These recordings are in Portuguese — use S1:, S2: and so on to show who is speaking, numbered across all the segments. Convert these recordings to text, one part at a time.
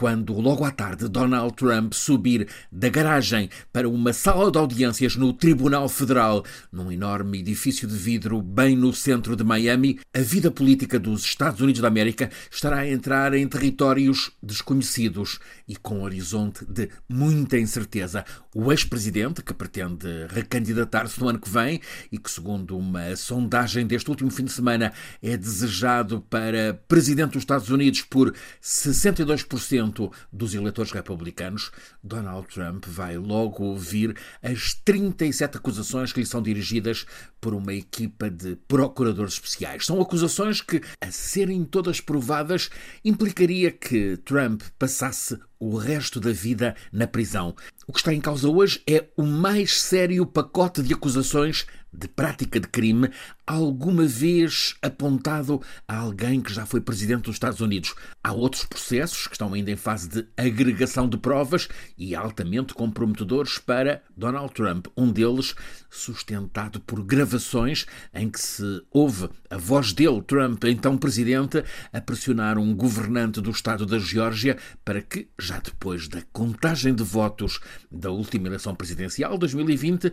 S1: quando, logo à tarde, Donald Trump subir da garagem para uma sala de audiências no Tribunal Federal, num enorme edifício de vidro bem no centro de Miami, a vida política dos Estados Unidos da América estará a entrar em territórios desconhecidos e com um horizonte de muita incerteza. O ex-presidente, que pretende recandidatar-se no ano que vem e que, segundo uma sondagem deste último fim de semana, é desejado para presidente dos Estados Unidos por 62% dos eleitores republicanos, Donald Trump vai logo ouvir as 37 acusações que lhe são dirigidas por uma equipa de procuradores especiais. São acusações que, a serem todas provadas, implicaria que Trump passasse o resto da vida na prisão. O que está em causa hoje é o mais sério pacote de acusações de prática de crime alguma vez apontado a alguém que já foi presidente dos Estados Unidos. Há outros processos que estão ainda em fase de agregação de provas e altamente comprometedores para Donald Trump. Um deles sustentado por gravações em que se ouve a voz dele, Trump, então presidente, a pressionar um governante do estado da Geórgia para que, já depois da contagem de votos da última eleição presidencial 2020,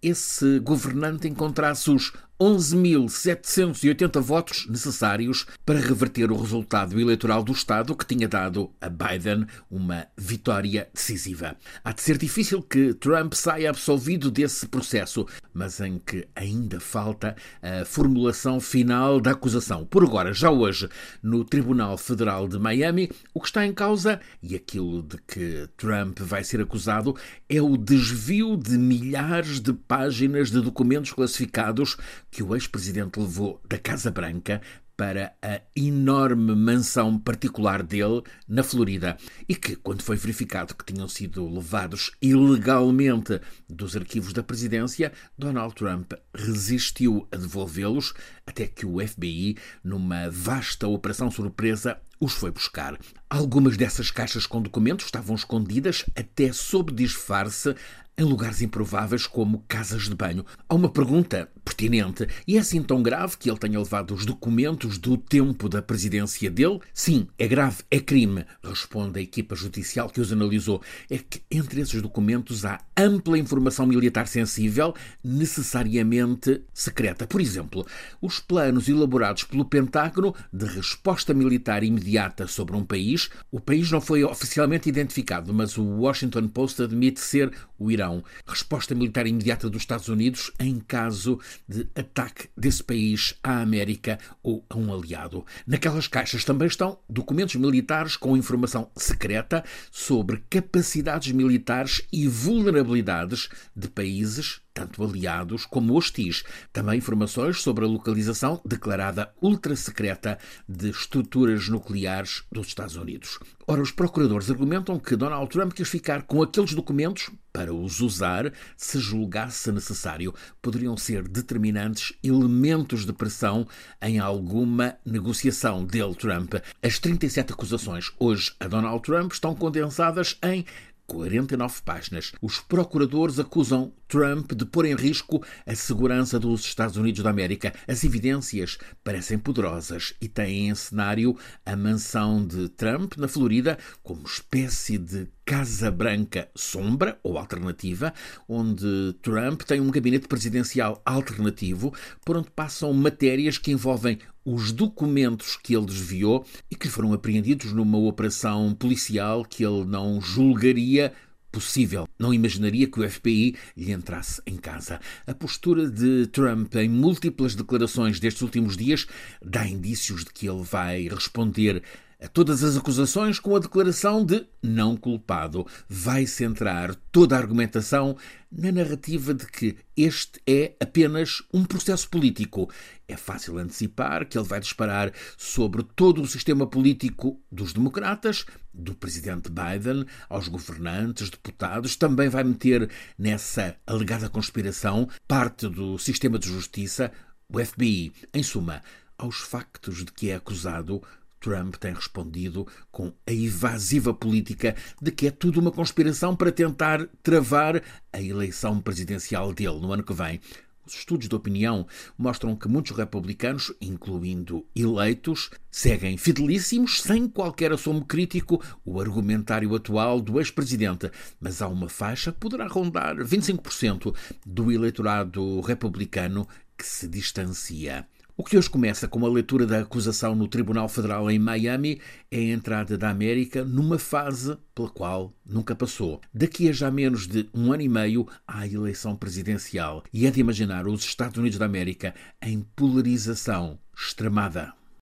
S1: esse governante encontrasse os 11.780 votos necessários para reverter o resultado eleitoral do Estado que tinha dado a Biden uma vitória decisiva. Há de ser difícil que Trump saia absolvido desse processo, mas em que ainda falta a formulação final da acusação. Por agora, já hoje, no Tribunal Federal de Miami, o que está em causa e aquilo de que Trump vai ser acusado é o desvio de milhares de páginas de documentos classificados que o ex-presidente levou da Casa Branca para a enorme mansão particular dele na Florida e que, quando foi verificado que tinham sido levados ilegalmente dos arquivos da presidência, Donald Trump resistiu a devolvê-los até que o FBI, numa vasta operação surpresa, os foi buscar. Algumas dessas caixas com documentos estavam escondidas até sob disfarce em lugares improváveis como casas de banho. Há uma pergunta pertinente. E é assim tão grave que ele tenha levado os documentos do tempo da presidência dele? Sim, é grave, é crime, responde a equipa judicial que os analisou. É que entre esses documentos há ampla informação militar sensível, necessariamente secreta. Por exemplo, os planos elaborados pelo Pentágono de resposta militar imediata sobre um país. O país não foi oficialmente identificado, mas o Washington Post admite ser o Irão. Resposta militar imediata dos Estados Unidos em caso de ataque desse país à América ou a um aliado. Naquelas caixas também estão documentos militares com informação secreta sobre capacidades militares e vulnerabilidades de países tanto aliados como hostis. Também informações sobre a localização declarada ultra-secreta de estruturas nucleares dos Estados Unidos. Ora, os procuradores argumentam que Donald Trump quis ficar com aqueles documentos para os usar se julgasse necessário. Poderiam ser determinantes elementos de pressão em alguma negociação dele, Trump. As 37 acusações hoje a Donald Trump estão condensadas em 49 páginas. Os procuradores acusam Trump de pôr em risco a segurança dos Estados Unidos da América. As evidências parecem poderosas e têm em cenário a mansão de Trump na Florida como espécie de Casa Branca sombra ou alternativa, onde Trump tem um gabinete presidencial alternativo por onde passam matérias que envolvem os documentos que ele desviou e que foram apreendidos numa operação policial que ele não julgaria possível. Não imaginaria que o FBI lhe entrasse em casa. A postura de Trump em múltiplas declarações destes últimos dias dá indícios de que ele vai responder a todas as acusações com a declaração de não culpado. Vai centrar toda a argumentação na narrativa de que este é apenas um processo político. É fácil antecipar que ele vai disparar sobre todo o sistema político dos democratas, do presidente Biden, aos governantes, deputados. Também vai meter nessa alegada conspiração parte do sistema de justiça, o FBI. Em suma, aos factos de que é acusado Trump tem respondido com a evasiva política de que é tudo uma conspiração para tentar travar a eleição presidencial dele no ano que vem. Os estudos de opinião mostram que muitos republicanos, incluindo eleitos, seguem fidelíssimos, sem qualquer assomo crítico, o argumentário atual do ex-presidente. Mas há uma faixa que poderá rondar 25% do eleitorado republicano que se distancia. O que hoje começa com a leitura da acusação no Tribunal Federal em Miami é a entrada da América numa fase pela qual nunca passou. Daqui a já menos de um ano e meio há a eleição presidencial e é de imaginar os Estados Unidos da América em polarização extremada.